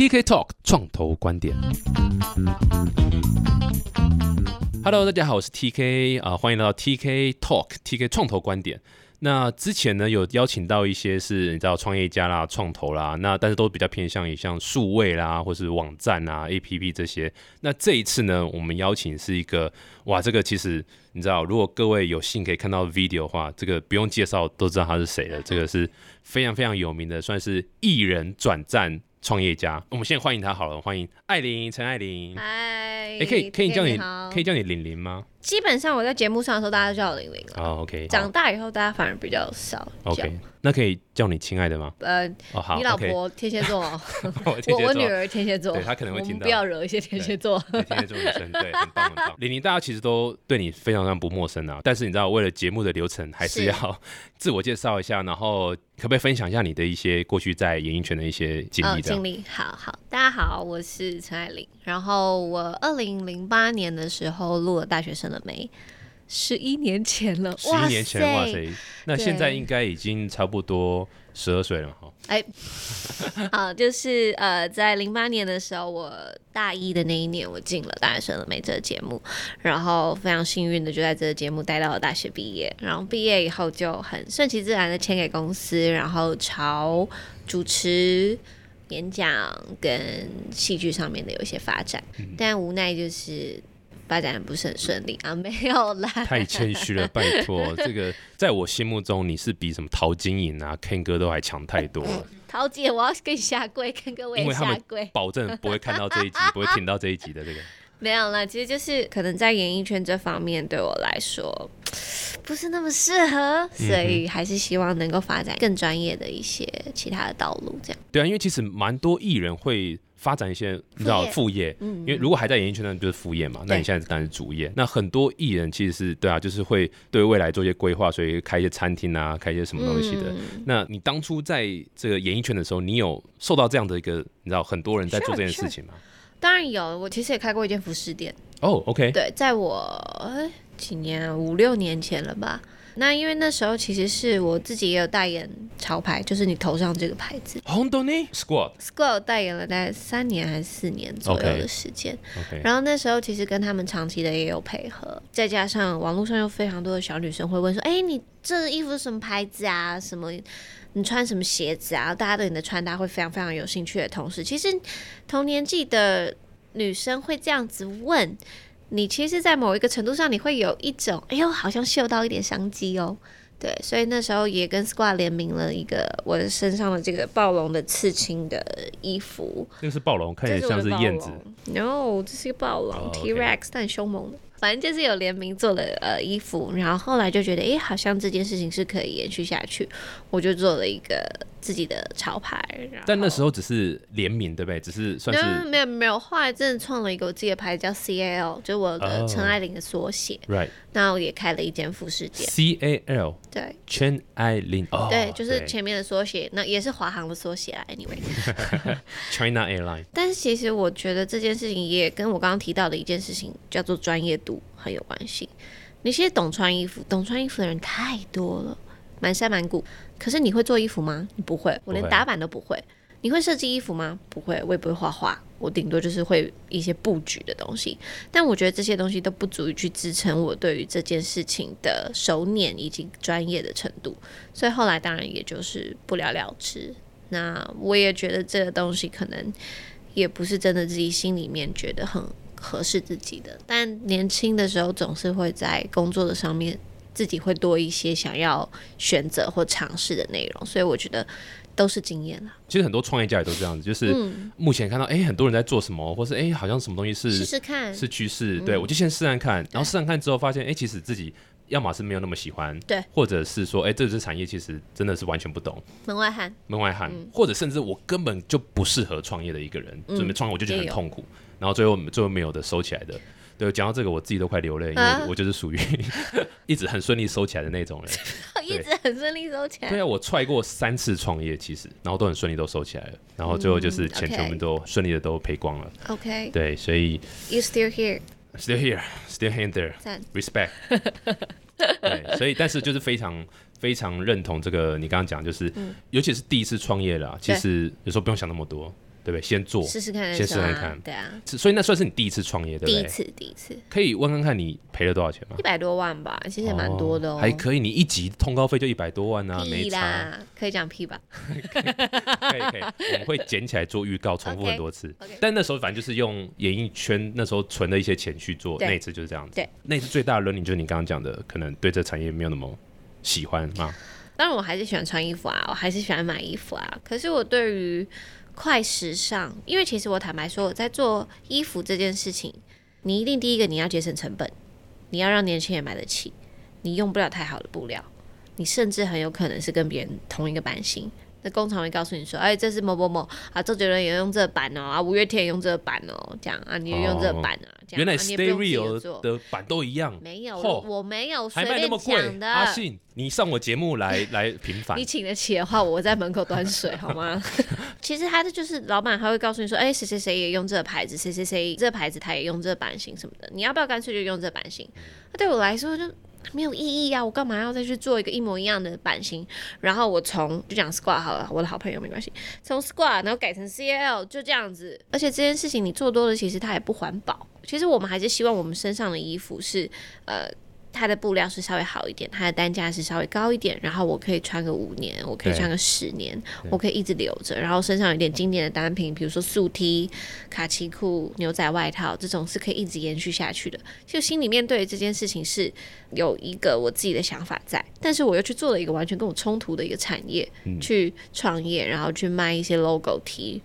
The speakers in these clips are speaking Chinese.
TK Talk 创投观点。Hello，大家好，我是 TK 啊、欢迎来到 TK Talk TK 创投观点。那之前呢，有邀请到一些是你知道创业家啦、创投啦，那但是都比较偏向于像数位啦，或是网站啊、APP 这些。那这一次呢，我们邀请是一个哇，这个其实你知道，如果各位有幸可以看到 video 的话，这个不用介绍都知道他是谁了。这个是非常非常有名的，算是艺人转战创业家。我们现在欢迎他好了，欢迎艾琳陈艾琳。嗨，哎、可以可以叫你可以叫你玲玲吗？基本上我在节目上的时候，大家都叫我玲玲了。哦，OK，长大以后，大家反而比较少叫。OK，那可以叫你亲爱的吗？呃，哦，好，你老婆天蝎座哦，我女儿天蝎座，对她可能会听到不要惹一些天蝎座。天蝎座女生，对，很棒很棒。玲玲，大家其实都对你非常非常不陌生啊，但是你知道，为了节目的流程，还是是要自我介绍一下，然后可不可以分享一下你的一些过去在演艺圈的一些经哦，历？经历好好，大家好，我是陈爱玲。然后我二零零八年的时候录了《大学生了没》，十一年前了，十一年前，哇塞！塞，那现在应该已经差不多十二岁了哈。哎 好，就是呃，在零八年的时候，我大一的那一年，我进了《大学生的美》这个节目，然后非常幸运的就在这个节目待到了大学毕业，然后毕业以后就很顺其自然的签给公司，然后朝主持。演讲跟戏剧上面的有一些发展，但无奈就是发展不是很顺利啊，没有啦。太谦虚了，拜托，这个在我心目中你是比什么陶晶莹啊、Ken 哥都还强太多了，桃姐，我要跟你下跪，跟各位因为他们下跪。保证不会看到这一集，不会听到这一集的这个。没有啦，其实就是可能在演艺圈这方面对我来说 不是那么适合，嗯所以还是希望能够发展更专业的一些其他的道路，这样。对啊，因为其实蛮多艺人会发展一些你知道副副业，嗯因为如果还在演艺圈，那就是副业嘛。那你现在当然是主业。那很多艺人其实是对啊，就是会对未来做一些规划，所以开一些餐厅啊，开一些什么东西的。嗯那你当初在这个演艺圈的时候，你有受到这样的一个你知道很多人在做这件事情吗？当然有，我其实也开过一间服饰店，哦，OK，对，在我呃几年啊五六年前了吧。那因为那时候其实是我自己也有代言潮牌，就是你头上这个牌子红豆呢 Squad。，Squad 代言了大概三年还是四年左右的时间。然后那时候其实跟他们长期的也有配合，再加上网络上有非常多的小女生会问说：“哎，你这衣服是什么牌子啊？什么？你穿什么鞋子啊？”大家对你的穿搭会非常非常有兴趣的同时，其实同年纪的女生会这样子问你，其实，在某一个程度上，你会有一种“哎呦，好像嗅到一点商机哦”。对，所以那时候也跟 Squad 联名了一个我的身上的这个暴龙的刺青的衣服，那个是暴龙，看起来像是燕子。No，这是一个暴龙、哦 T Rex，但很凶猛的。反正就是有联名做了呃衣服，然后后来就觉得，诶，好像这件事情是可以延续下去，我就做了一个自己的潮牌。但那时候只是联名，对不对？只是算嗯是没有没有，后来真的创了一个我自己的牌子叫 C A L，就是我哦的陈爱玲的缩写。right 那我也开了一间服饰店，C A L 对陈爱玲哦，对，就是前面的缩写，那也是华航的缩写啦。Anyway，China Airline。但是其实我觉得这件事情也跟我刚刚提到的一件事情叫做专业度很有关系。你其实懂穿衣服，懂穿衣服的人太多了，满山满谷。可是你会做衣服吗？你不会，我连打版都不会。你会设计衣服吗？不会，我也不会画画，我顶多就是会一些布局的东西。但我觉得这些东西都不足以去支撑我对于这件事情的熟练以及专业的程度，所以后来当然也就是不了了之。那我也觉得这个东西可能也不是真的自己心里面觉得很合适自己的，但年轻的时候总是会在工作的上面自己会多一些想要选择或尝试的内容，所以我觉得都是经验啦。其实很多创业家也都这样子，就是目前看到哎、诶很多人在做什么，或是哎、诶好像什么东西是试试看，是趋势，对我就先试看看，然后试看看之后发现，哎、其实自己要么是没有那么喜欢，对，或者是说，哎、这支产业其实真的是完全不懂，门外汉。门外汉，或者甚至我根本就不适合创业的一个人，准备创业我就觉得很痛苦，然后最后最后没有的收起来的。对，讲到这个我自己都快流泪，因为啊我我就是属于 一直很顺利收起来的那种人。一直很顺利收起来。对啊，我踹过三次创业，其实然后都很顺利都收起来了，然后最后就是钱嗯 OK 全部都顺利的都赔光了。OK，you 对，所以 still here，still here, still hand there. Respect. 对，所以但是就是非常非常认同这个你刚刚讲，就是、嗯尤其是第一次创业啦，其实有时候不用想那么多，对不对？先做，试试看再先试看看对啊，所以那算是你第一次创业，对不对？第一次第一次可以问看看你赔了多少钱吗一？百多万吧，其实也蛮多的哦，还可以，你一集通告费就一百多万啊，没。啦，可以讲屁吧？可以可以，我们会捡起来做预告，重复很多次。但那时候反正就是用演艺圈那时候存的一些钱去做，那一次就是这样子。对，那一次最大的 learning 就是你刚刚讲的，可能对这产业没有那么喜欢嘛。当然我还是喜欢穿衣服啊，我还是喜欢买衣服啊。可是我对于快时尚，因为其实我坦白说，我在做衣服这件事情，你一定第一个你要节省成本，你要让年轻人买得起，你用不了太好的布料，你甚至很有可能是跟别人同一个版型。那工厂会告诉你说，哎，这是某某某啊，周杰伦也用这版哦，啊，五月天也用这版哦，这样啊，你也用这版啊，这样原来 stereo 做的版都一样，没有，嚯我没有随还卖那便么贵讲。的。阿信，你上我节目来 来平反你，请得起的话，我在门口端水好吗？其实他的就是老板，他会告诉你说，哎、谁谁谁也用这个牌子，谁谁谁这牌子他也用这个版型什么的，你要不要干脆就用这个版型？那对我来说就没有意义啊，我干嘛要再去做一个一模一样的版型？然后我从就讲 squat 好了，我的好朋友没关系，从 squat 然后改成 CL 就这样子，而且这件事情你做多了，其实它也不环保。其实我们还是希望我们身上的衣服是呃。它的布料是稍微好一点，它的单价是稍微高一点，然后我可以穿个五年，我可以对穿个十年，我可以一直留着，然后身上有点经典的单品，比如说素 T、卡其裤、牛仔外套，这种是可以一直延续下去的。就心里面对这件事情是有一个我自己的想法在，但是我又去做了一个完全跟我冲突的一个产业，去创业，然后去卖一些 logo T，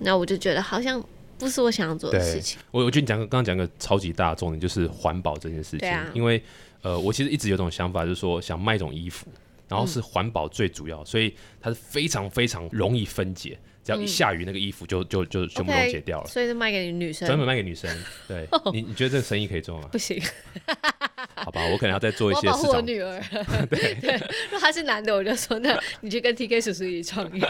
那我就觉得好像不是我想要做的事情。我我觉得你讲刚刚讲个超级大的重点，就是环保这件事情。对啊因为呃，我其实一直有种想法，就是说想卖一种衣服，然后嗯是环保最主要，所以它是非常非常容易分解，只要一下雨，那个衣服就就就全部溶解掉了。所以就卖给女生专门卖给女生，对 你，你觉得这个生意可以做吗？不行，好吧，我可能要再做一我要保护我些市场。女儿。对对 如果他是男的，我就说那你去跟 TK 叔叔一起创业。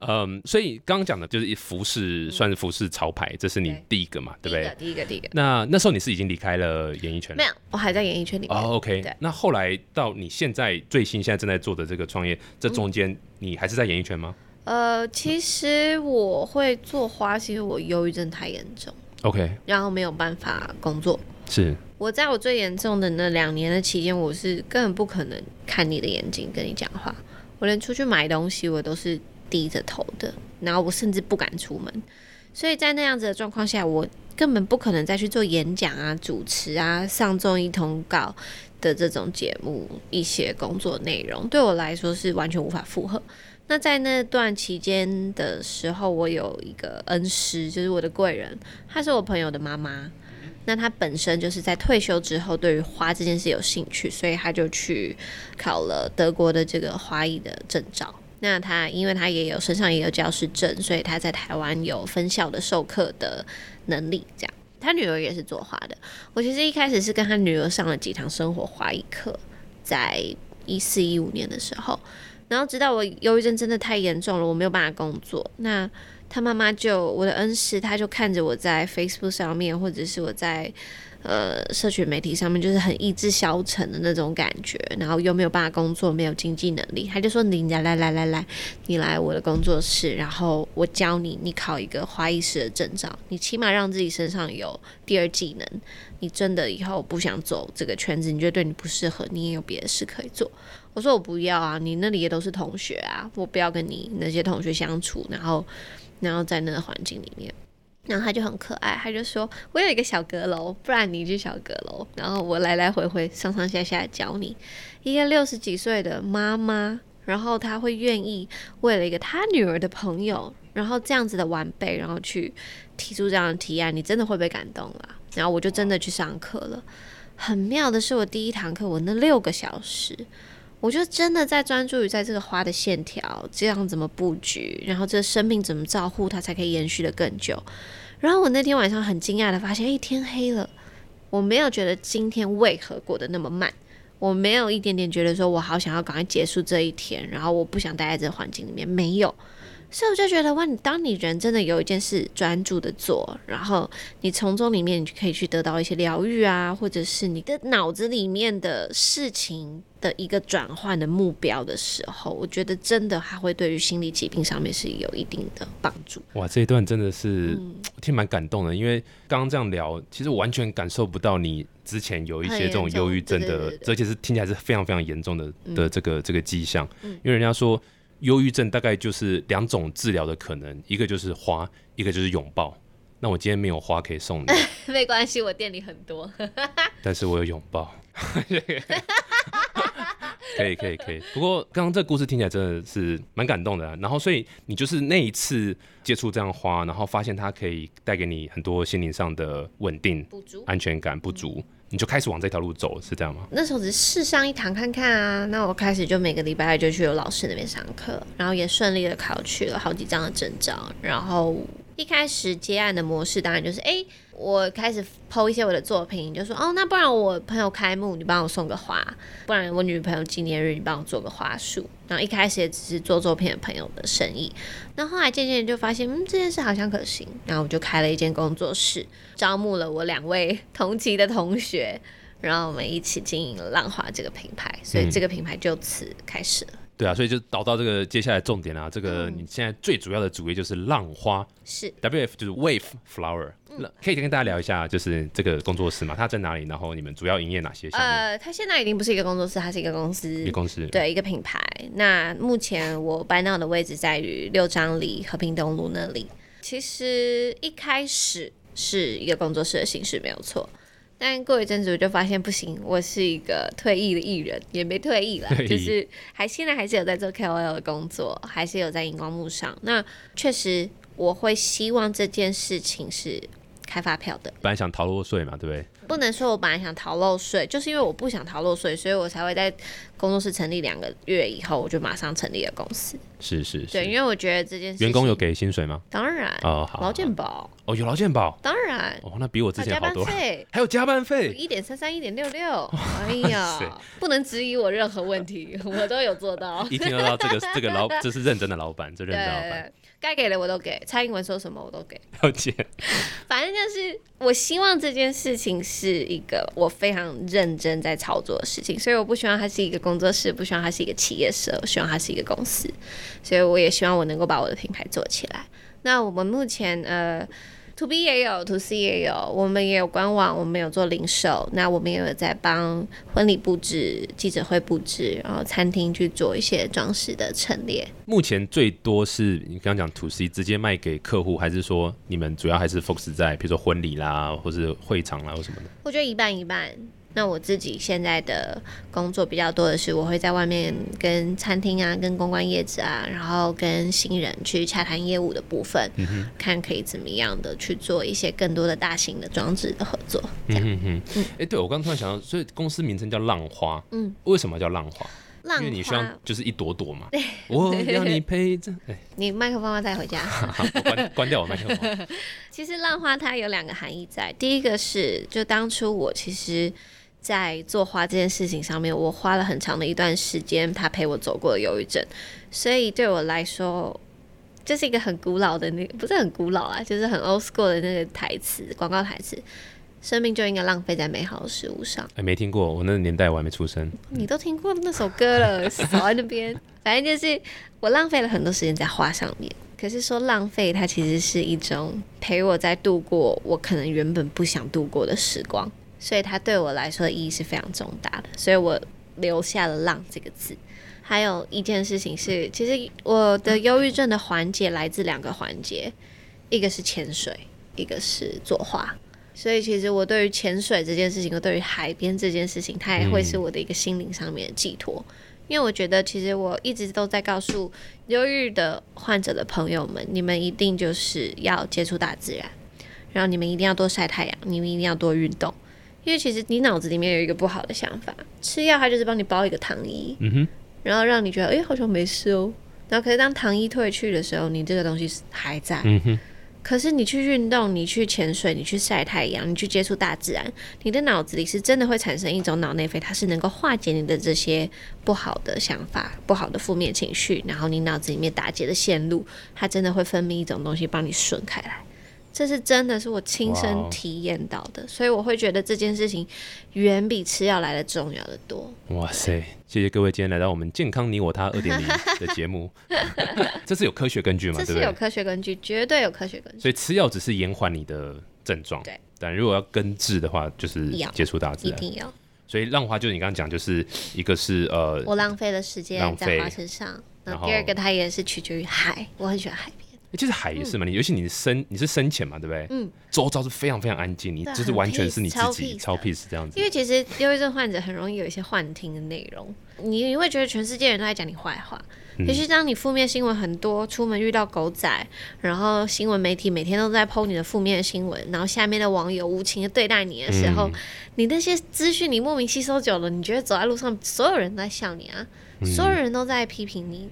嗯，所以刚刚讲的就是服饰，算是服饰潮牌，这是你第一个嘛，对不对？第一个，第一个，那那时候你是已经离开了演艺圈了没有，我还在演艺圈里面。哦，OK。那后来到你现在最新现在正在做的这个创业，这中间你还是在演艺圈吗呃，其实我会做花，其实我忧郁症太严重，？OK，然后没有办法工作。是我在我最严重的那两年的期间，我是根本不可能看你的眼睛跟你讲话，我连出去买东西我都是低着头的，然后我甚至不敢出门。所以在那样子的状况下，我根本不可能再去做演讲啊、主持啊、上综艺通告的这种节目一些工作内容，对我来说是完全无法负荷。那在那段期间的时候，我有一个恩师，就是我的贵人，她是我朋友的妈妈。那他本身就是在退休之后对于花这件事有兴趣，所以他就去考了德国的这个花艺的证照。那他因为他也有身上也有教师证，所以他在台湾有分校的授课的能力。这样，他女儿也是做花的。我其实一开始是跟他女儿上了几堂生活花艺课，在一四一五年的时候，然后直到我忧郁症真的太严重了，我没有办法工作。那他妈妈就我的恩师，他就看着我在 Facebook 上面，或者是我在呃社群媒体上面，就是很意志消沉的那种感觉，然后又没有办法工作，没有经济能力，他就说：“你来来来来来，你来我的工作室，然后我教你，你考一个花艺师的证照，你起码让自己身上有第二技能。你真的以后不想走这个圈子，你觉得对你不适合，你也有别的事可以做。”我说：“我不要啊，你那里也都是同学啊，我不要跟你那些同学相处，然后。”然后在那个环境里面，然后他就很可爱，他就说：“我有一个小阁楼，不然你去小阁楼，然后我来来回回上上下下教你。”一个六十几岁的妈妈，然后她会愿意为了一个她女儿的朋友，然后这样子的晚辈，然后去提出这样的提案，你真的会被感动啦。然后我就真的去上课了。很妙的是，我第一堂课我那六个小时。我就真的在专注于在这个花的线条，这样怎么布局，然后这生命怎么照护它才可以延续的更久。然后我那天晚上很惊讶的发现，哎，天黑了，我没有觉得今天为何过得那么慢，我没有一点点觉得说我好想要赶快结束这一天，然后我不想待在这个环境里面，没有。所以我就觉得哇，你当你人真的有一件事专注的做，然后你从中里面你就可以去得到一些疗愈啊，或者是你的脑子里面的事情的一个转换的目标的时候，我觉得真的还会对于心理疾病上面是有一定的帮助。哇，这一段真的是、我听蛮感动的，因为刚刚这样聊，其实我完全感受不到你之前有一些这种忧郁症的而且是听起来是非常非常严重的的这个这个迹象。因为人家说忧郁症大概就是两种治疗的可能，一个就是花，一个就是拥抱。那我今天没有花可以送你，没关系，我店里很多。但是我有拥抱。可以可以可以，不过刚刚这个故事听起来真的是蛮感动的啊、然后，所以你就是那一次接触这样花，然后发现它可以带给你很多心灵上的稳定。安全感不足，你就开始往这条路走，是这样吗？那时候只是试上一堂看看啊，那我开始就每个礼拜就去有老师那边上课，然后也顺利的考取了好几张的证照，然后一开始接案的模式当然就是，哎、我开始剖一些我的作品，就说，哦，那不然我朋友开幕，你帮我送个花，不然我女朋友纪念日，你帮我做个花束。然后一开始也只是做作品的朋友的生意，那后来渐渐就发现，嗯，这件事好像可行，然后我就开了一间工作室，招募了我两位同期的同学，然后我们一起经营浪花这个品牌，所以这个品牌就此开始了。对啊，所以就导到这个接下来重点啊，这个你现在最主要的主业就是浪花是，，WF 就是 Wave Flower，、那嗯可以跟大家聊一下，就是这个工作室嘛，它在哪里？然后你们主要营业哪些项目？呃，它现在已经不是一个工作室，它是一个公司一个，公司，对，一个品牌。那目前我搬到的位置在于六张里和平东路那里。其实一开始是一个工作室的形式没有错，但过一阵子我就发现不行，我是一个退役的艺人，也没退役了就是还现在还是有在做 KOL 的工作，还是有在荧光幕上。那确实我会希望这件事情是开发票的。本来想逃漏税嘛，对不对？不能说我本来想逃漏税，就是因为我不想逃漏税，所以我才会在工作室成立两个月以后，我就马上成立了公司。是是对，因。为我觉得这件事员工有给薪水吗？当然哦，好，劳好健保，哦，有劳健保当然哦，那比我之前好多。还有加班费，一点三三，一点六六，哎呀，不能质疑我任何问题，我都有做到。一听就知道这个这个老这是认真的老板，这认真的老板，该给的我都给，蔡英文说什么我都给。了解。反正就是，我希望这件事情是一个我非常认真在操作的事情，所以我不希望它是一个工作室，不希望它是一个企业社，我希望它是一个公司，所以我也希望我能够把我的品牌做起来。那我们目前呃。To B 也有，To C 也有，我们也有官网，我们有做零售，那我们也有在帮婚礼布置、记者会布置，然后餐厅去做一些装饰的陈列。目前最多是你刚刚讲 to C 直接卖给客户，还是说你们主要还是 focus 在比如说婚礼啦，或是会场啦或什么的？我觉得一半一半。那我自己现在的工作比较多的是，我会在外面跟餐厅啊、跟公关业者啊，然后跟新人去洽谈业务的部分，看可以怎么样的去做一些更多的大型的装置的合作。这样，嗯哼，哎、对我刚刚突然想到，所以公司名称叫浪花，嗯，为什么叫浪花？浪因为你需要，就是一朵朵嘛，我要你陪着。哎、你麦克风要带回家。我关关掉我麦克风。其实浪花它有两个含义在，第一个是就当初我其实。在做花这件事情上面，我花了很长的一段时间，他陪我走过了忧郁症，所以对我来说，这是一个很古老的那不是很古老啊，就是很 old school 的那个台词，广告台词。生命就应该浪费在美好的事物上。哎、没听过，我那个年代我还没出生。你都听过那首歌了，少在那边。反正就是我浪费了很多时间在花上面。可是说浪费，它其实是一种陪我在度过我可能原本不想度过的时光，所以它对我来说的意义是非常重大的。所以我留下了“浪”这个字。还有一件事情是，其实我的忧郁症的缓解来自两个环节，一个是潜水，一个是作画。所以其实我对于潜水这件事情，我对于海边这件事情，它也会是我的一个心灵上面的寄托。因为我觉得，其实我一直都在告诉忧郁的患者的朋友们，你们一定就是要接触大自然，然后你们一定要多晒太阳，你们一定要多运动。因为其实你脑子里面有一个不好的想法，吃药它就是帮你包一个糖衣，嗯哼，然后让你觉得，哎、好像没事哦。然后可是当糖衣退去的时候，你这个东西是还在。嗯哼，可是你去运动，你去潜水，你去晒太阳，你去接触大自然，你的脑子里是真的会产生一种脑内啡，它是能够化解你的这些不好的想法、不好的负面情绪，然后你脑子里面打结的线路，它真的会分泌一种东西帮你顺开来。这是真的是我亲身体验到的，所以我会觉得这件事情远比吃药来的重要的多。哇塞！谢谢各位今天来到我们健康你我他二点零 的节目，这是有科学根据嘛？这是有？科学根据，绝对有科学根据。所以吃药只是延缓你的症状，对。但如果要根治的话，就是接触大自然。一定要，所以浪花就是你刚刚讲，就是一个是呃，我浪费了时间在花身上。那然后第二个，它也是取决于海，我很喜欢海边。其实海也是嘛，你尤其你深你是深潜嘛，对不对？嗯，周遭是非常非常安静，你就是完全是你自很己超超 peace 这样子因。为其实忧郁症患者很容易有一些幻听的内容，你你会觉得全世界人都在讲你坏话，其当你负面新闻很多，出门遇到狗仔，然后新闻媒体每天都在剖你的负面新闻，然后下面的网友无情的对待你的时候，嗯你那些资讯你莫名吸收久了，你觉得走在路上所有人都在笑你啊，所有人都在批评你。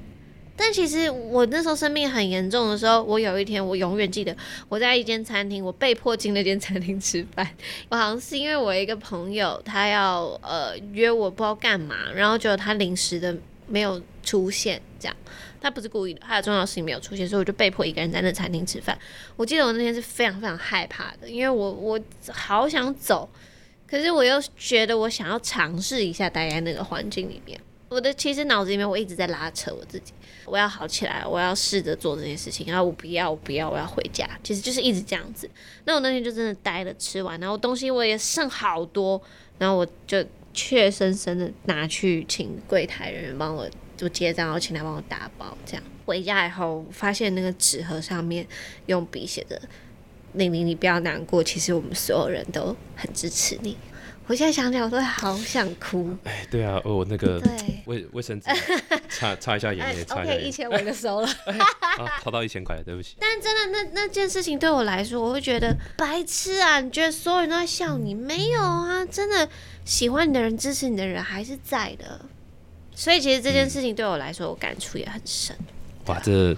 但其实我那时候生病很严重的时候，我有一天我永远记得，我在一间餐厅，我被迫进那间餐厅吃饭。我好像是因为我一个朋友，他要呃约我不知道干嘛，然后结果他临时的没有出现，这样他不是故意的，他有重要事情没有出现，所以我就被迫一个人在那餐厅吃饭。我记得我那天是非常非常害怕的，因为我我好想走，可是我又觉得我想要尝试一下待在那个环境里面。我的其实脑子里面我一直在拉扯我自己，我要好起来，我要试着做这件事情，然后我不要，我不要，我要回家，其实就是一直这样子。那我那天就真的待了，吃完，然后东西我也剩好多，然后我就怯生生的拿去请柜台人员帮我就结账，然后请他帮我打包，这样回家以后发现那个纸盒上面用笔写着“玲玲，你不要难过，其实我们所有人都很支持你”。我现在想起来，我都好想哭。哎，对啊，哦，那个对，卫卫生纸擦擦一下眼哎泪，擦一下，OK，一眼千我就收了。啊，掏到一千块，对不起。但真的，那那件事情对我来说，我会觉得白痴啊！你觉得所有人都在笑你？没有啊，真的喜欢你的人、支持你的人还是在的。所以其实这件事情对我来说，我感触也很深。哇，这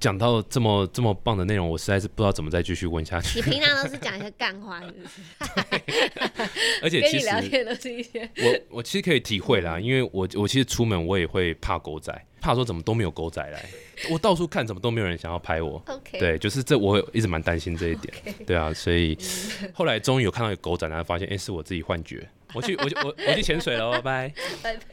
讲到这么这么棒的内容，我实在是不知道怎么再继续问下去。你平常都是讲一些干话，是不是？而且跟其实你聊天都是一些我我其实可以体会啦，因为我我其实出门我也会怕狗仔，怕说怎么都没有狗仔来，我到处看怎么都没有人想要拍我。OK。对，就是这我一直蛮担心这一点。对啊，所以后来终于有看到有狗仔，然后发现哎、诶是我自己幻觉。我去，我去，我我去潜水了，拜拜。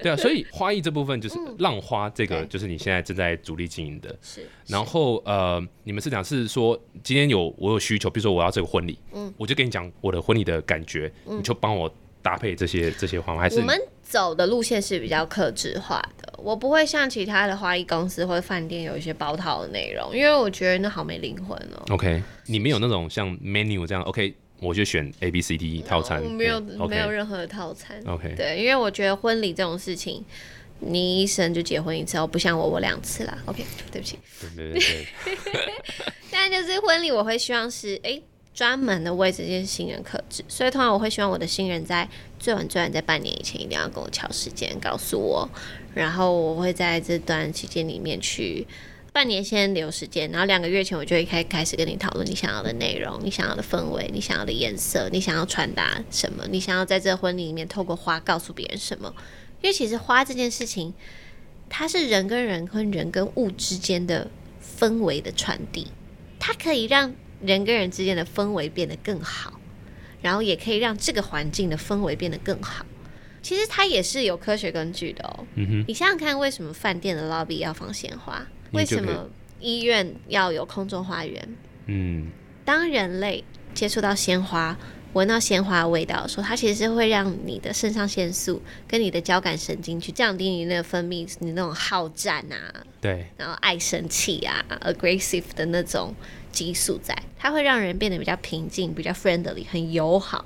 对啊，所以花艺这部分就是浪花，这个就是你现在正在主力经营的。是，然后呃，你们是讲是说今天有我有需求，比如说我要这个婚礼，嗯，我就跟你讲我的婚礼的感觉，你就帮我搭配这些这些花吗？还是我们走的路线是比较克制化的，我不会像其他的花艺公司或者饭店有一些包套的内容，因为我觉得那好没灵魂哦。OK？你们有那种像 menu 这样 OK？我就选 A B C D 套餐，我没有对没有任何的套餐。OK 对，因为我觉得婚礼这种事情，你一生就结婚一次哦，不像我我两次啦。OK，对不起。对对对对，但 就是婚礼，我会希望是诶专门的为这件新人克制，所以通常我会希望我的新人在最晚最晚在半年以前一定要跟我敲时间，告诉我，然后我会在这段期间里面去。半年先留时间，然后两个月前我就会开开始跟你讨论你想要的内容、你想要的氛围、你想要的颜色、你想要传达什么、你想要在这婚礼里面透过花告诉别人什么。因为其实花这件事情，它是人跟人跟人跟物之间的氛围的传递，它可以让人跟人之间的氛围变得更好，然后也可以让这个环境的氛围变得更好。其实它也是有科学根据的哦。嗯哼，你想想看，为什么饭店的 lobby 要放鲜花？为什么医院要有空中花园？嗯，当人类接触到鲜花、闻到鲜花的味道的时候，它其实是会让你的肾上腺素跟你的交感神经去降低你那个分泌，你那种好战啊，对，然后爱生气啊，aggressive 的那种激素在，它会让人变得比较平静、比较 friendly、很友好。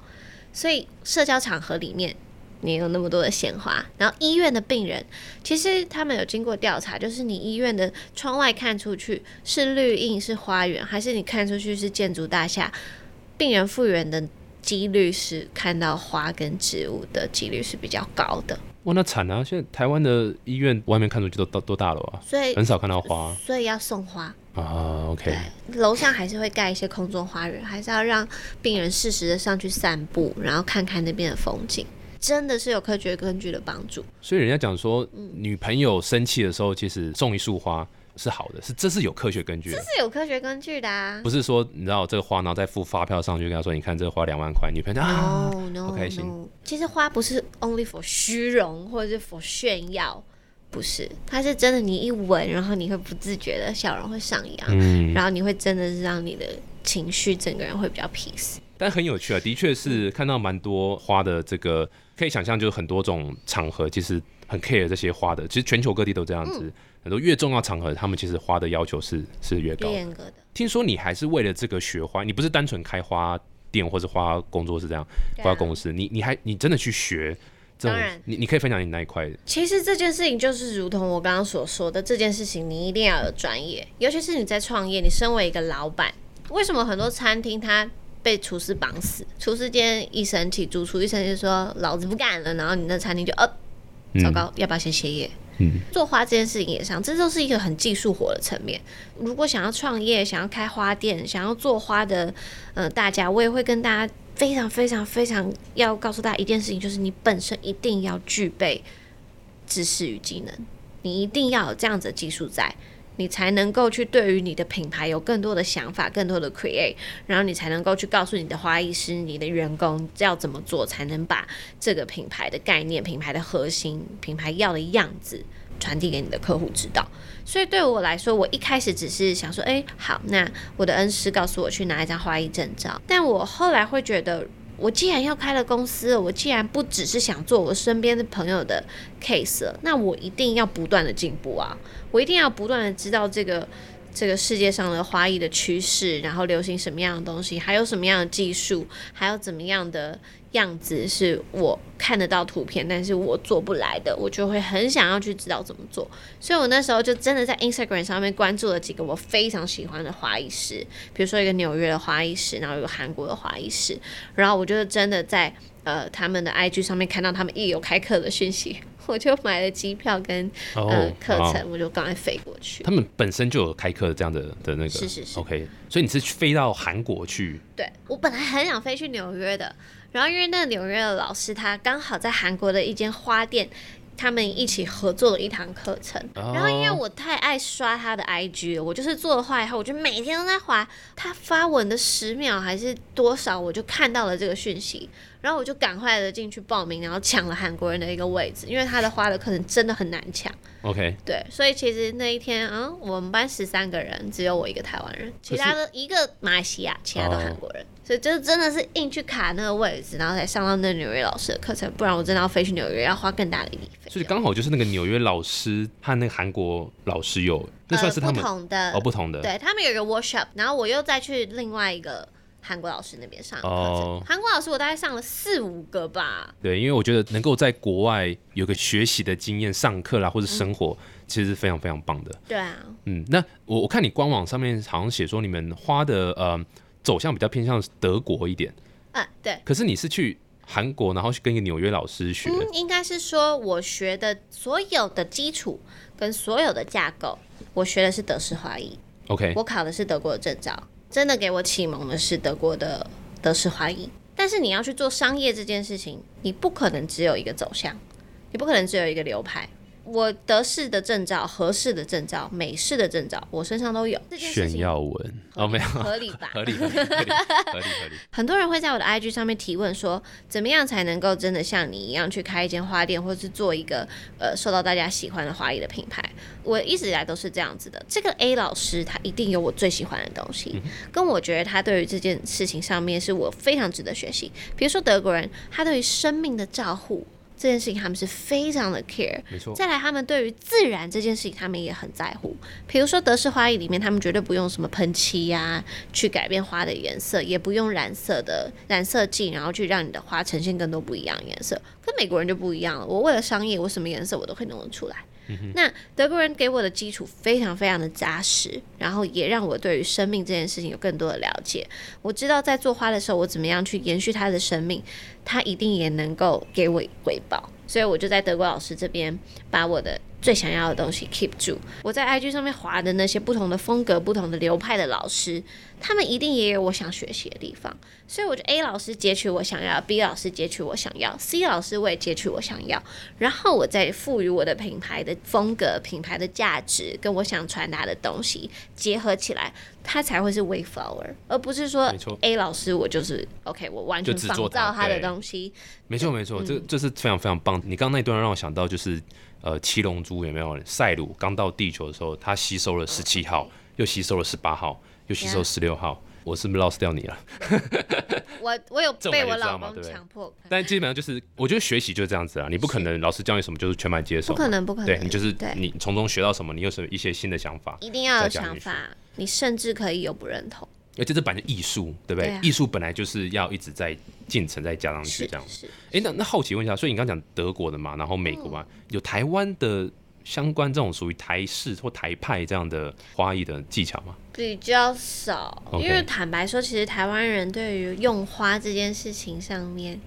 所以社交场合里面，你有那么多的鲜花，然后医院的病人，其实他们有经过调查，就是你医院的窗外看出去是绿荫是花园，还是你看出去是建筑大厦，病人复原的几率是看到花跟植物的几率是比较高的，哇，那惨啊！现在台湾的医院外面看出去都都都大楼啊，所以很少看到花。所以要送花。啊，OK，楼上还是会盖一些空中花园，还是要让病人适时的上去散步，然后看看那边的风景，真的是有科学根据的帮助。所以人家讲说，嗯女朋友生气的时候，其实送一束花是好的，是这是有科学根据的这。是有科学根据的啊。不是说你知道这个花，然后再付发票上去跟他说，你看这个花两万块，女朋友就啊，No no 好开心 no，其实花不是 only for 虚荣或者是 for 炫耀，不是，它是真的，你一闻，然后你会不自觉的笑容会上扬，嗯，然后你会真的是让你的情绪整个人会比较 peace。但很有趣啊，的确是看到蛮多花的这个，可以想象就是很多种场合其实很 care 这些花的，其实全球各地都这样子，嗯。很多越重要场合，他们其实花的要求是是越高越。严格的，听说你还是为了这个学花，你不是单纯开花店或是花工作室这样，啊。花公司，你你还你真的去学这种当然，你你可以分享你那一块，其实这件事情就是如同我刚刚所说的，这件事情你一定要有专业，尤其是你在创业，你身为一个老板，为什么很多餐厅它被厨师绑死？厨师今天一生气，主厨一生气就说老子不干了，然后你那餐厅就呃，糟糕，要不要先歇业？嗯，做花这件事情也上，这就是一个很技术活的层面。如果想要创业、想要开花店、想要做花的，呃，大家我也会跟大家非常非常非常要告诉大家一件事情，就是你本身一定要具备知识与技能，你一定要有这样子的技术在，你才能够去对于你的品牌有更多的想法、更多的 create，然后你才能够去告诉你的花艺师、你的员工要怎么做，才能把这个品牌的概念、品牌的核心、品牌要的样子传递给你的客户知道。所以对我来说，我一开始只是想说，哎、好，那我的恩师告诉我去拿一张花艺证照，但我后来会觉得。我既然要开了公司，我既然不只是想做我身边的朋友的 case，那我一定要不断的进步啊！我一定要不断的知道这个这个世界上的花艺的趋势，然后流行什么样的东西，还有什么样的技术，还有怎么样的样子是我看得到图片，但是我做不来的，我就会很想要去知道怎么做。所以我那时候就真的在 Instagram 上面关注了几个我非常喜欢的花艺师，比如说一个纽约的花艺师，然后有个韩国的花艺师，然后我就真的在呃他们的 IG 上面看到他们一有开课的讯息，我就买了机票跟呃课程，我就赶快飞过去。他们本身就有开课这样的的那个，是是是 OK，所以你是飞到韩国去，对我本来很想飞去纽约的，然后因为那个纽约的老师他刚好在韩国的一间花店。他们一起合作了一堂课程，哦然后因为我太爱刷他的 IG 了，我就是做了画以后，我就每天都在划他发文的十秒还是多少，我就看到了这个讯息，然后我就赶快的进去报名，然后抢了韩国人的一个位置，因为他的花的课程真的很难抢。OK，对，所以其实那一天，嗯，我们班十三个人，只有我一个台湾人，其他的一个马来西亚，其他都韩国人，所以就是真的是硬去卡那个位置，然后才上到那纽约老师的课程，不然我真的要飞去纽约，要花更大的一笔费所以用。刚好就是那个纽约老师和那个韩国老师有，那算是他呃、们不同的，哦不同的，对他们有一个 workshop，然后我又再去另外一个韩国老师那边上课程。哦。韩、国老师我大概上了四五个吧，对，因为我觉得能够在国外有个学习的经验，上课啦或者生活，其实是非常非常棒的。对啊，嗯，那我我看你官网上面好像写说你们花的呃走向比较偏向德国一点，啊，对。可是你是去韩国，然后去跟一个纽约老师学，嗯，应该是说我学的所有的基础跟所有的架构，我学的是德式花艺，OK，我考的是德国的证照，真的给我启蒙的是德国的德式欢迎。但是你要去做商业这件事情，你不可能只有一个走向，你不可能只有一个流派。我德式的证照、合适的证照、美式的证照，我身上都有。炫耀文哦，没有，合理吧？合理，合理，合理，合理，合理。很多人会在我的 IG 上面提问说，怎么样才能够真的像你一样去开一间花店，或是做一个呃受到大家喜欢的花艺的品牌？我一直以来都是这样子的。这个 A 老师他一定有我最喜欢的东西，跟我觉得他对于这件事情上面是我非常值得学习。比如说德国人，他对于生命的照护。这件事情他们是非常的 care，没错，再来，他们对于自然这件事情，他们也很在乎。比如说德式花艺里面，他们绝对不用什么喷漆呀，去改变花的颜色，也不用染色的染色剂，然后去让你的花呈现更多不一样的颜色。跟美国人就不一样了，我为了商业，我什么颜色我都可以弄得出来。那德国人给我的基础非常非常的扎实，然后也让我对于生命这件事情有更多的了解。我知道在做花的时候，我怎么样去延续它的生命，它一定也能够给我回报。所以我就在德国老师这边把我的最想要的东西 keep 住。我在 IG 上面划的那些不同的风格、不同的流派的老师，他们一定也有我想学习的地方。所以我觉得 A 老师截取我想要，B 老师截取我想要，C 老师我也截取我想要，然后我再赋予我的品牌的风格、品牌的价值跟我想传达的东西结合起来，它才会是 Wayflower，而不是说 A 老师我就是 OK，我完全仿照他的东西。没错没错，这这是非常非常棒。你刚刚那段让我想到就是呃七龙珠有没有？赛鲁刚到地球的时候，他吸收了十七号，又吸收了十八号，又吸收十六号。我是不是 lost 掉你了？我我有被我老公强迫，但基本上就是，我觉得学习就是这样子啊，你不可能老师教你什么就是全盘接受不，可能不可能，对你就是对。你从中学到什么，你有什么一些新的想法，一定要有想法，你甚至可以有不认同，而且这本来就艺术，对不对？艺术本来就是要一直在进程再加上去是这样。是。哎，那那好奇问一下，所以你刚刚讲德国的嘛，然后美国嗯嘛，有台湾的相关这种属于台式或台派这样的花艺的技巧吗？比较少因为坦白说，其实台湾人对于用花这件事情上面，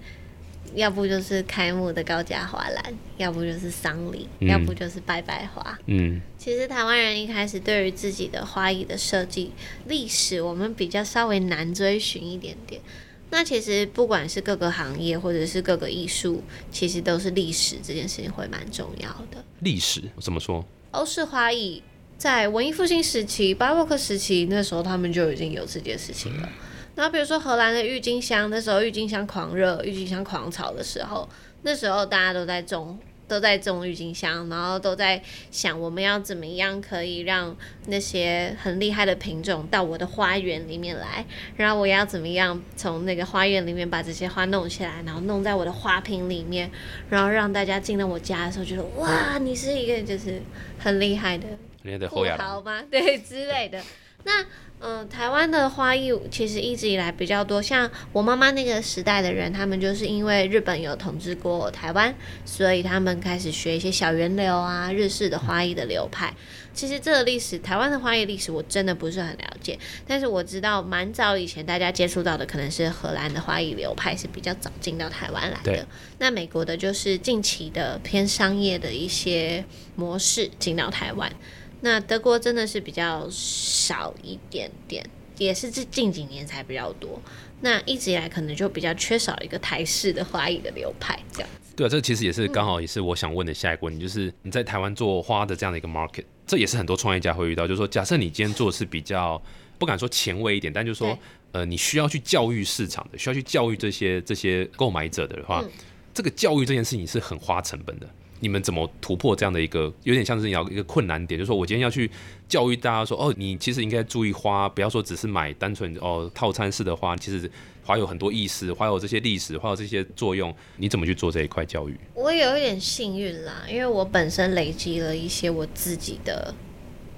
要不就是开幕的高价花篮，要不就是丧礼，嗯要不就是拜拜花。嗯，其实台湾人一开始对于自己的花艺的设计历史，我们比较稍微难追寻一点点。那其实不管是各个行业或者是各个艺术，其实都是历史这件事情会蛮重要的。历史怎么说？欧式花艺在文艺复兴时期、巴洛克时期，那时候他们就已经有这件事情了。然后比如说荷兰的郁金香，那时候郁金香狂热、郁金香狂潮的时候，那时候大家都在种。都在种郁金香，然后都在想我们要怎么样可以让那些很厉害的品种到我的花园里面来，然后我要怎么样从那个花园里面把这些花弄起来，然后弄在我的花瓶里面，然后让大家进到我家的时候觉得哇，你是一个就是很厉害的富人家的后亚豪吗？对之类的。那嗯、呃台湾的花艺其实一直以来比较多，像我妈妈那个时代的人，他们就是因为日本有统治过台湾，所以他们开始学一些小圆流啊、日式的花艺的流派。其实这个历史，台湾的花艺历史我真的不是很了解，但是我知道蛮早以前大家接触到的可能是荷兰的花艺流派是比较早进到台湾来的。那美国的就是近期的偏商业的一些模式进到台湾。那德国真的是比较少一点点，也是这近几年才比较多。那一直以来可能就比较缺少一个台式的花艺的流派，这样。对啊，这其实也是刚好也是我想问的下一个问题，就是你在台湾做花的这样的一个 market，这也是很多创业家会遇到，就是说，假设你今天做的是比较不敢说前卫一点，但就是说，呃，你需要去教育市场的，需要去教育这些这些购买者的话，嗯这个教育这件事情是很花成本的。你们怎么突破这样的一个有点像是要一个困难点？就是说我今天要去教育大家说，哦，你其实应该注意花，不要说只是买单纯哦套餐式的花，其实花有很多意思，花有这些历史，花有这些作用，你怎么去做这一块教育？我有一点幸运啦，因为我本身累积了一些我自己的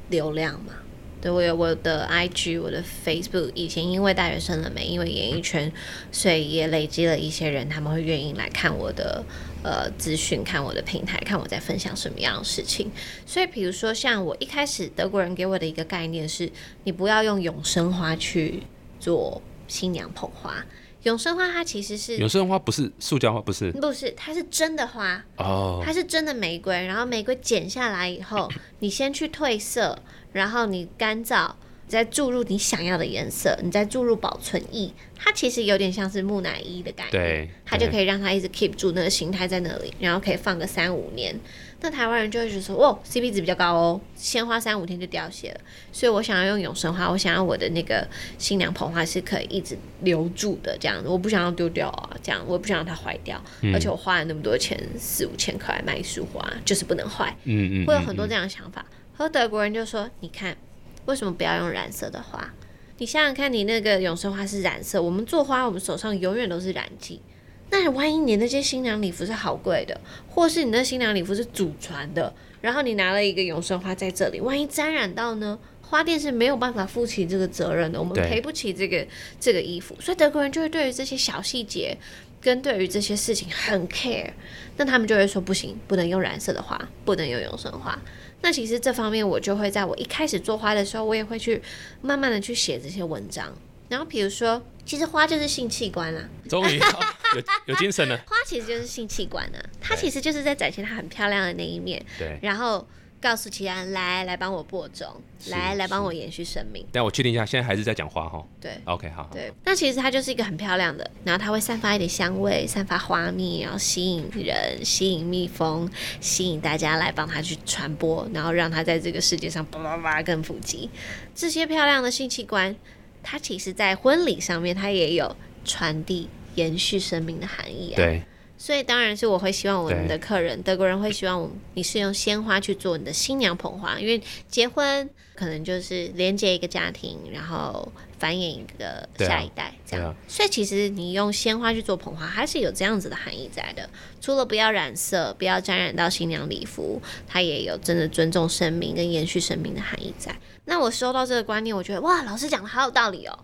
流量嘛。对我有我的 IG，我的 Facebook，以前因为大学生了没，因为演艺圈，所以也累积了一些人，他们会愿意来看我的呃资讯，看我的平台，看我在分享什么样的事情。所以比如说像我一开始德国人给我的一个概念是，你不要用永生花去做新娘捧花。永生花它其实是永生花不是塑胶花，不是不是，它是真的花，哦，它是真的玫瑰，然后玫瑰剪下来以后，你先去褪色，然后你干燥，再注入你想要的颜色，你再注入保存液，它其实有点像是木乃伊的感觉，对，它就可以以让它一直 keep 住那个形态在那里，然后可以放个三五年。那台湾人就会觉得说，哦，CP 值比较高哦，鲜花三五天就凋谢了。所以我想要用永生花，我想要我的那个新娘捧花是可以一直留住的，这样子，我不想要丢掉啊，这样我也不想让它坏掉。而且我花了那么多钱，四五千块买一束花，就是不能坏。嗯嗯，会有很多这样的想法。和德国人就说：“你看，为什么不要用染色的花？你想想看，你那个永生花是染色，我们做花，我们手上永远都是染剂。那万一你那些新娘礼服是好贵的，或是你那新娘礼服是祖传的，然后你拿了一个永生花在这里，万一沾染到呢？花店是没有办法负起这个责任的，我们赔不起这个这个衣服，所以德国人就会对于这些小细节跟对于这些事情很 care，那他们就会说不行，不能用染色的花，不能用永生花。那其实这方面我就会在我一开始做花的时候，我也会去慢慢的去写这些文章。然后比如说，其实花就是性器官啦，终于 有有精神了。花其实就是性器官啊，它其实就是在展现它很漂亮的那一面，对，然后告诉其他人来来帮我播种，是来来帮我延续生命。但我确定一下，现在还是在讲花哈。对 OK，好，好对，那其实它就是一个很漂亮的，然后它会散发一点香味，散发花蜜，然后吸引人，吸引蜜蜂，吸引大家来帮它去传播，然后让它在这个世界上 叭叭叭更普及。这些漂亮的性器官，它其实在婚礼上面它也有传递延续生命的含义啊。对，所以当然是我会希望我们的客人，德国人会希望我你是用鲜花去做你的新娘捧花，因为结婚可能就是连接一个家庭，然后繁衍一个下一代这样。所以其实你用鲜花去做捧花，还是有这样子的含义在的。除了不要染色，不要沾染到新娘礼服，它也有真的尊重生命跟延续生命的含义在。那我收到这个观念，我觉得哇，老师讲的好有道理哦，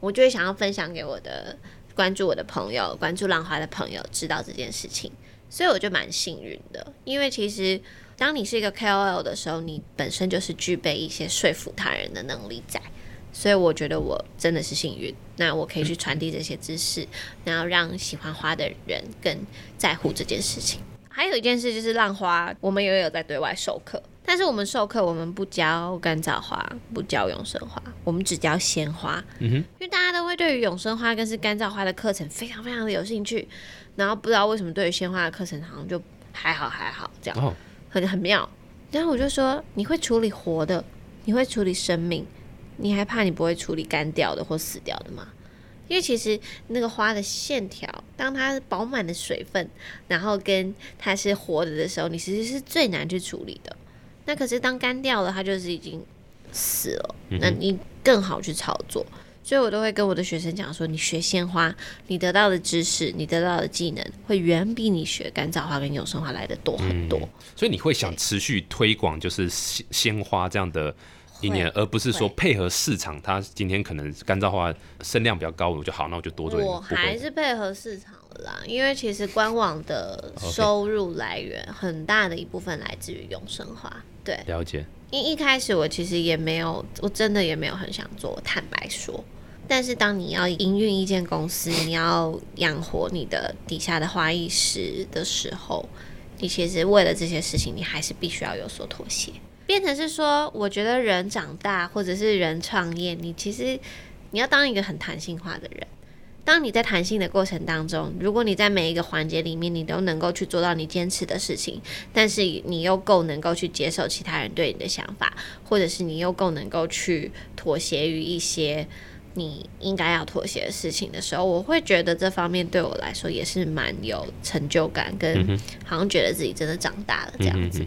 我就会想要分享给我的关注我的朋友、关注浪花的朋友知道这件事情，所以我就蛮幸运的，因为其实当你是一个 KOL 的时候，你本身就是具备一些说服他人的能力在，所以我觉得我真的是幸运，那我可以去传递这些知识，然后让喜欢花的人更在乎这件事情。还有一件事就是浪花，我们也有在对外授课，但是我们授课我们不教干燥花，不教永生花，我们只教鲜花。嗯哼，因为大家都会对于永生花跟是干燥花的课程非常非常的有兴趣，然后不知道为什么对于鲜花的课程好像就还好还好这样，哦，很很妙。然后我就说，你会处理活的，你会处理生命，你还怕你不会处理干掉的或死掉的吗？因为其实那个花的线条，当它饱满的水分，然后跟它是活的的时候，你其实是最难去处理的。那可是当干掉了，它就是已经死了，那你更好去操作。所以我都会跟我的学生讲说，你学鲜花，你得到的知识，你得到的技能，会远比你学干燥花跟永生花来的多很多。所以你会想持续推广就是鲜鲜花这样的一年，而不是说配合市场，它今天可能干燥花声量比较高，我就好，那我就多做。我还是配合市场的啦，因为其实官网的收入来源很大的一部分来自于永生花。对，了解，因一开始我其实也没有，我真的也没有很想做，坦白说。但是当你要营运一间公司，你要养活你的底下的花艺师的时候，你其实为了这些事情，你还是必须要有所妥协。变成是说，我觉得人长大或者是人创业，你其实你要当一个很弹性化的人。当你在弹性的过程当中，如果你在每一个环节里面，你都能够去做到你坚持的事情，但是你又够能够去接受其他人对你的想法，或者是你又够能够去妥协于一些你应该要妥协的事情的时候，我会觉得这方面对我来说也是蛮有成就感，跟好像觉得自己真的长大了这样子。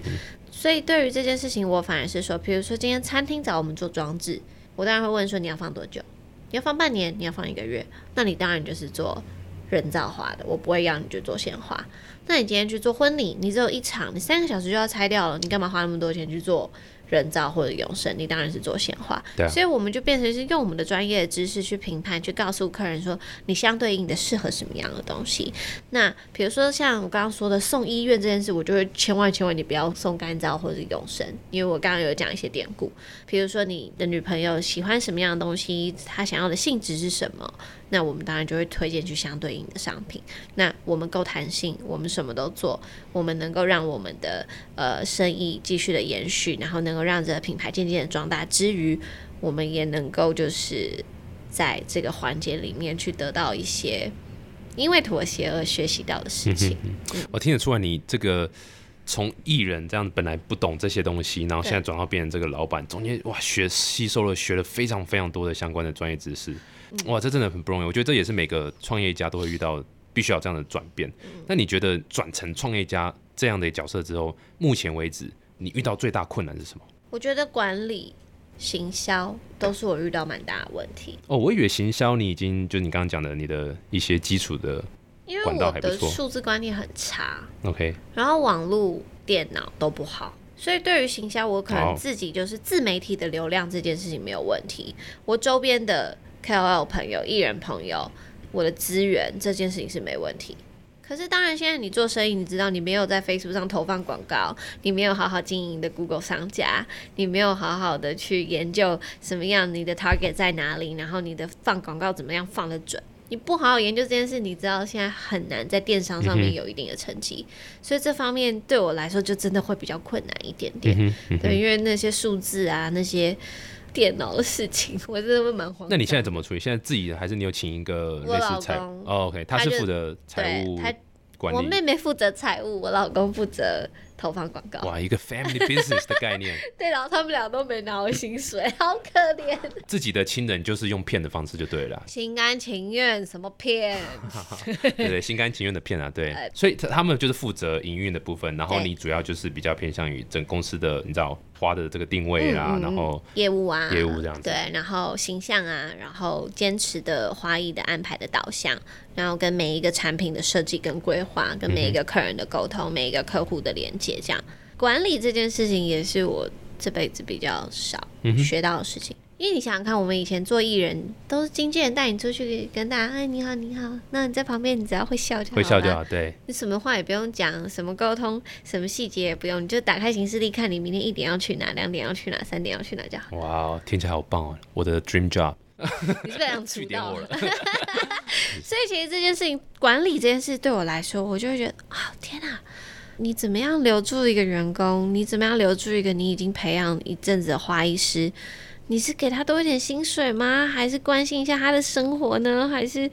所以对于这件事情，我反而是说，比如说今天餐厅找我们做装置，我当然会问说你要放多久？你要放半年？你要放一个月？那你当然就是做人造花的，我不会要你去做鲜花。那你今天去做婚礼，你只有一场，你三个小时就要拆掉了，你干嘛花那么多钱去做人造或者永生？你当然是做鲜花。对啊所以我们就变成是用我们的专业的知识去评判，去告诉客人说你相对应的适合什么样的东西。那比如说像我刚刚说的送医院这件事，我就会千万千万你不要送干燥或者永生，因为我刚刚有讲一些典故，比如说你的女朋友喜欢什么样的东西，她想要的性质是什么，那我们当然就会推荐去相对应的商品。那我们够弹性，我们什么都做，我们能够让我们的呃生意继续的延续，然后能够让这个品牌渐渐的壮大之余，我们也能够就是在这个环节里面去得到一些因为妥协而学习到的事情。我听得出来你这个。从艺人这样本来不懂这些东西，然后现在转到变成这个老板，中间哇学吸收了学了非常非常多的相关的专业知识，哇，这真的很不容易。我觉得这也是每个创业家都会遇到，必须要这样的转变。那你觉得转成创业家这样的角色之后，目前为止你遇到最大困难是什么？我觉得管理、行销都是我遇到蛮大的问题，哦，我以为行销你已经就你刚刚讲的你的一些基础的因为我的数字观念很差，OK，然后网络、电脑都不好，所以对于行销，我可能自己就是自媒体的流量这件事情没有问题。我周边的 KOL 朋友、艺人朋友，我的资源这件事情是没问题。可是当然，现在你做生意，你知道你没有在 Facebook 上投放广告，你没有好好经营你的 Google 商家，你没有好好的去研究什么样你的 target 在哪里，然后你的放广告怎么样放得准。你不好好研究这件事，你知道现在很难在电商上面有一定的成绩，所以这方面对我来说就真的会比较困难一点点。对，因为那些数字啊，那些电脑的事情，我真的会蛮慌。那你现在怎么处理？现在自己还是你有请一个我老类似财公哦，OK，他是负责财务管理。妹妹负责财务，我老公负责投放广告。哇，一个 family business 的概念，对，然后他们俩都没拿我薪水，好可怜，自己的亲人就是用骗的方式就对了，心甘情愿，什么骗？对对，心甘情愿的骗啊，对。呃，所以他他们就是负责营运的部分，然后你主要就是比较偏向于整公司的，你知道花的这个定位啊，然后业务啊，业务这样子。对，然后形象啊，然后坚持的花艺的安排的导向，然后跟每一个产品的设计跟规划，跟每一个客人的沟通，每一个客户的连接，这样管理这件事情也是我这辈子比较少嗯学到的事情。因为你想想看，我们以前做艺人都是经纪人带你出去跟大家，哎，你好，你好，那你在旁边，你只要会笑就好会笑就好，对，你什么话也不用讲，什么沟通，什么细节也不用，你就打开行事历看你明天一点要去哪，两点要去哪，三点要去哪就好。哇，听起来好棒哦，我的 dream job，你是不是想出道 所以其实这件事情，管理这件事对我来说，我就会觉得啊、天哪！你怎么样留住一个员工？你怎么样留住一个你已经培养一阵子的花艺师？你是给他多一点薪水吗？还是关心一下他的生活呢？还是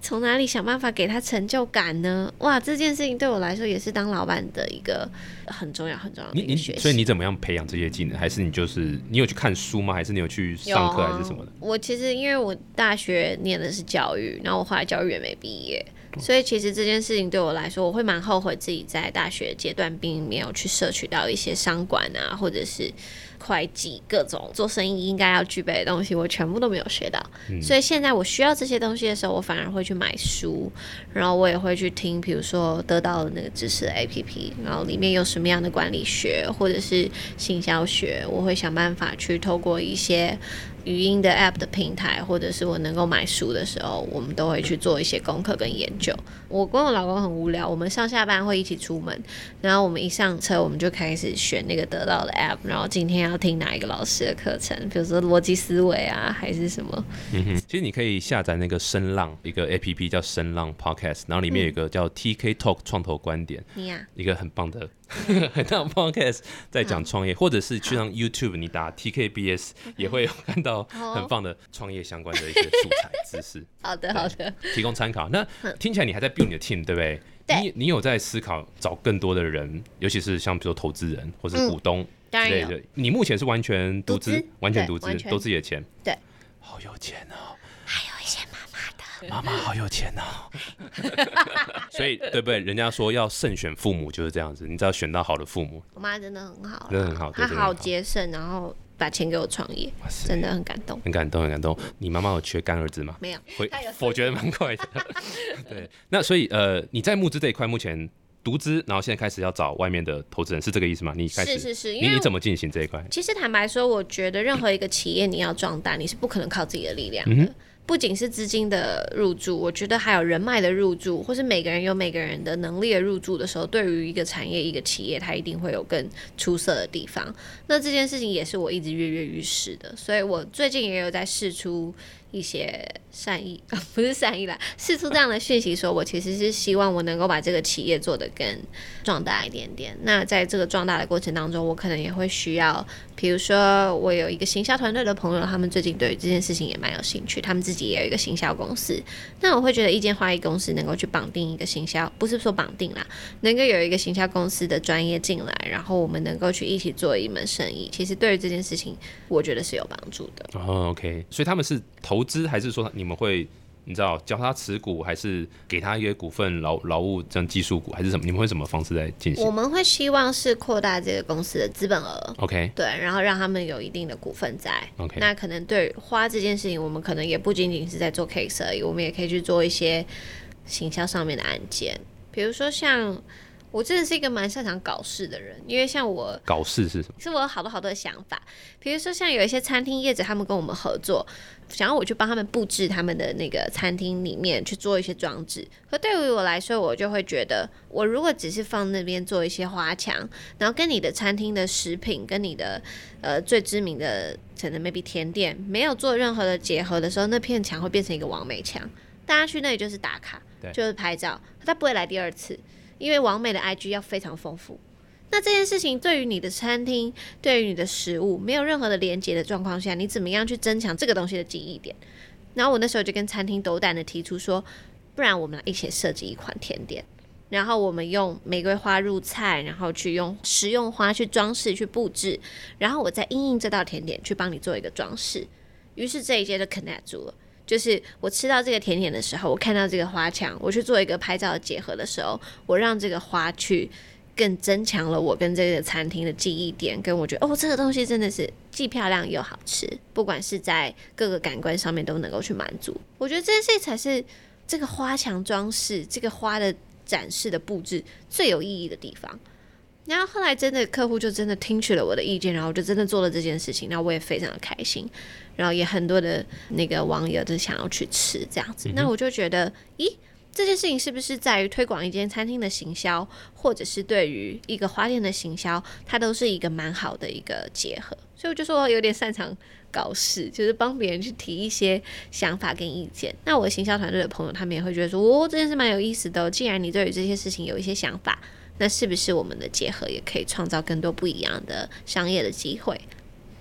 从哪里想办法给他成就感呢？哇，这件事情对我来说也是当老板的一个很重要、很重要的你你一个学习。所以你怎么样培养这些技能？还是你就是你有去看书吗？还是你有去上课还是什么的？我其实因为我大学念的是教育，然后我后来教育也没毕业，所以其实这件事情对我来说，我会蛮后悔自己在大学阶段并没有去摄取到一些商管啊，或者是会计各种做生意应该要具备的东西，我全部都没有学到。所以现在我需要这些东西的时候，我反而会去买书，然后我也会去听，比如说得到的那个知识的 APP，然后里面有什么样的管理学或者是行销学，我会想办法去透过一些语音的 App 的平台，或者是我能够买书的时候，我们都会去做一些功课跟研究。我跟我老公很无聊，我们上下班会一起出门，然后我们一上车，我们就开始选那个得到的 App，然后今天要听哪一个老师的课程，比如说逻辑思维啊，还是什么。嗯哼，其实你可以下载那个声浪一个 A P P 叫声浪 Podcast，然后里面有一个叫 T K Talk 创投观点，一个很棒的 很棒 podcast 在讲创业，或者是去上 YouTube 你打 T K B S 也会有看到很棒的创业相关的一些素材知识，好的，好的。提供参考。那听起来你还在 build 你的 team，对不对？对你你有在思考找更多的人，尤其是像比如说投资人或是股东之类的。你目前是完全独资，完全独资都自己的钱。对，好有钱哦。妈妈好有钱哦，所以对不对？人家说要慎选父母就是这样子，你只要选到好的父母，我妈真的很好，真的很好她好节省，然后把钱给我创业，真的很感动。很感动，很感动。你妈妈有缺干儿子吗？没有，会她有，我觉得蛮快的。对，那所以呃，你在募资这一块目前独资，然后现在开始要找外面的投资人，是这个意思吗？你开始是是是，因为你你怎么进行这一块？其实坦白说，我觉得任何一个企业你要壮大，你是不可能靠自己的力量的。嗯不仅是资金的入驻，我觉得还有人脉的入驻，或是每个人有每个人的能力的入驻的时候，对于一个产业、一个企业，它一定会有更出色的地方。那这件事情也是我一直跃跃欲试的，所以我最近也有在试出一些善意，不是善意啦，试出这样的讯息，说我其实是希望我能够把这个企业做得更壮大一点点。那在这个壮大的过程当中，我可能也会需要，比如说我有一个行销团队的朋友，他们最近对于这件事情也蛮有兴趣，他们自己也有一个行销公司。那我会觉得一间花艺公司能够去绑定一个行销，不是说绑定啦，能够有一个行销公司的专业进来，然后我们能够去一起做一门生意，其实对于这件事情，我觉得是有帮助的。哦，OK，所以他们是投资，还是说你们会？你知道教他持股，还是给他一些股份劳劳务这样技术股，还是什么？你们会什么方式在进行我们会希望是扩大这个公司的资本额。？OK 对，然后让他们有一定的股份在。OK，那可能对花这件事情，我们可能也不仅仅是在做 case 而已，我们也可以去做一些行销上面的案件，比如说像我真的是一个蛮擅长搞事的人，因为像我搞事是什么？是我有好多好多的想法，比如说像有一些餐厅业者，他们跟我们合作，想要我去帮他们布置他们的那个餐厅里面去做一些装置。可对于我来说，我就会觉得，我如果只是放那边做一些花墙，然后跟你的餐厅的食品跟你的呃最知名的可能 maybe 甜点没有做任何的结合的时候，那片墙会变成一个完美墙。大家去那里就是打卡对，就是拍照，他不会来第二次，因为王美的 IG 要非常丰富。那这件事情对于你的餐厅，对于你的食物没有任何的连接的状况下，你怎么样去增强这个东西的记忆点？然后我那时候就跟餐厅斗胆的提出说，不然我们来一起设计一款甜点，然后我们用玫瑰花入菜，然后去用食用花去装饰、去布置，然后我再因应这道甜点去帮你做一个装饰。于是这一届就 connect 住了。就是我吃到这个甜点的时候，我看到这个花墙，我去做一个拍照的结合的时候，我让这个花去更增强了我跟这个餐厅的记忆点，跟我觉得哦，这个东西真的是既漂亮又好吃，不管是在各个感官上面都能够去满足。我觉得这些才是这个花墙装饰、这个花的展示的布置最有意义的地方。然后后来真的客户就真的听取了我的意见，然后就真的做了这件事情，那我也非常的开心。然后也很多的那个网友就想要去吃这样子，那我就觉得，咦，这件事情是不是在于推广一间餐厅的行销，或者是对于一个花店的行销，它都是一个蛮好的一个结合。所以我就说我有点擅长搞事，就是帮别人去提一些想法跟意见。那我行销团队的朋友他们也会觉得说，哦，这件事蛮有意思的。既然你对于这些事情有一些想法，那是不是我们的结合也可以创造更多不一样的商业的机会？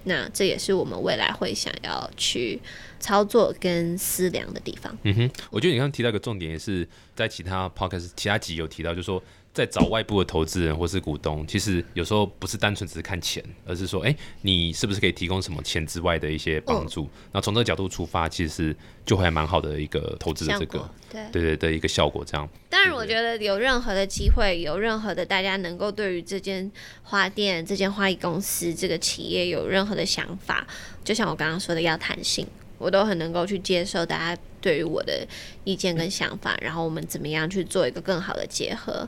那这也是我们未来会想要去操作跟思量的地方。嗯哼，我觉得你刚刚提到一个重点，也是在其他 podcast 其他集有提到，就是说在找外部的投资人或是股东，其实有时候不是单纯只是看钱，而是说，哎、你是不是可以提供什么钱之外的一些帮助？那从这个角度出发，其实就会还蛮好的一个投资的这个，对。对对的一个效果，这样。当然，我觉得有任何的机会，有任何的大家能够对于这间花店、这间花艺公司、这个企业有任何的想法，就像我刚刚说的，要弹性，我都很能够去接受大家对于我的意见跟想法，然后我们怎么样去做一个更好的结合。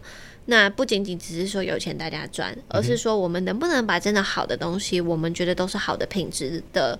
那不仅仅只是说有钱大家赚，而是说我们能不能把真的好的东西，我们觉得都是好的品质的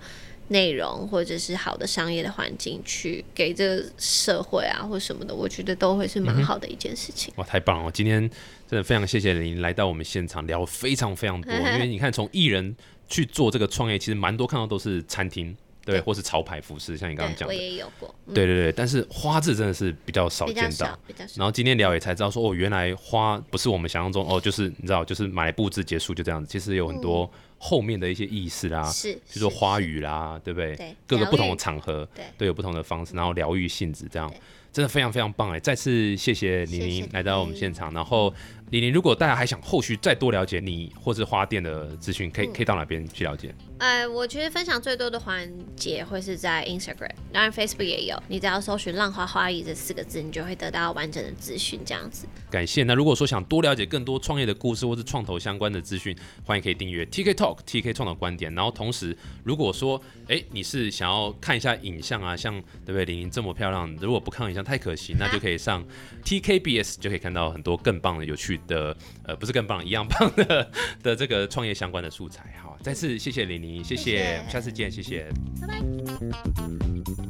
内容，或者是好的商业的环境，去给这个社会啊或什么的，我觉得都会是蛮好的一件事情。哇，太棒了！今天真的非常谢谢您来到我们现场聊非常非常多，因为你看从艺人去做这个创业，其实蛮多看到都是餐厅，对，对或是潮牌服饰，像你刚刚讲的，也有过，嗯对对对。但是花字真的是比较少见到。然后今天聊也才知道说，哦，原来花不是我们想象中哦，就是你知道，就是买来布置结束就这样子。其实有很多后面的一些意思啦，是，比如说是花，语啦，对不对？对各个不同的场合，对都有不同的方式，然后疗愈性质这样，真的非常非常棒哎！再次谢谢李谢谢宁来到我们你现场，然后李宁，如果大家还想后续再多了解你或是花店的资讯，嗯可以可以到哪边去了解？呃，我觉得分享最多的环节会是在 Instagram，当然 Facebook 也有，你只要搜寻“浪花花艺”这四个字，你就会得到完整的资讯，这样子。感谢。那如果说想多了解更多创业的故事或是创投相关的资讯，欢迎可以订阅 TK Talk TK 创投观点。然后同时，如果说哎你是想要看一下影像啊，像对不对？玲玲这么漂亮，如果不看影像太可惜，那就可以上 TKBS 就可以看到很多更棒的、有趣的，呃，不是更棒，一样棒的的这个创业相关的素材。好，再次谢谢玲玲，谢谢，谢谢下次见，谢谢。拜拜。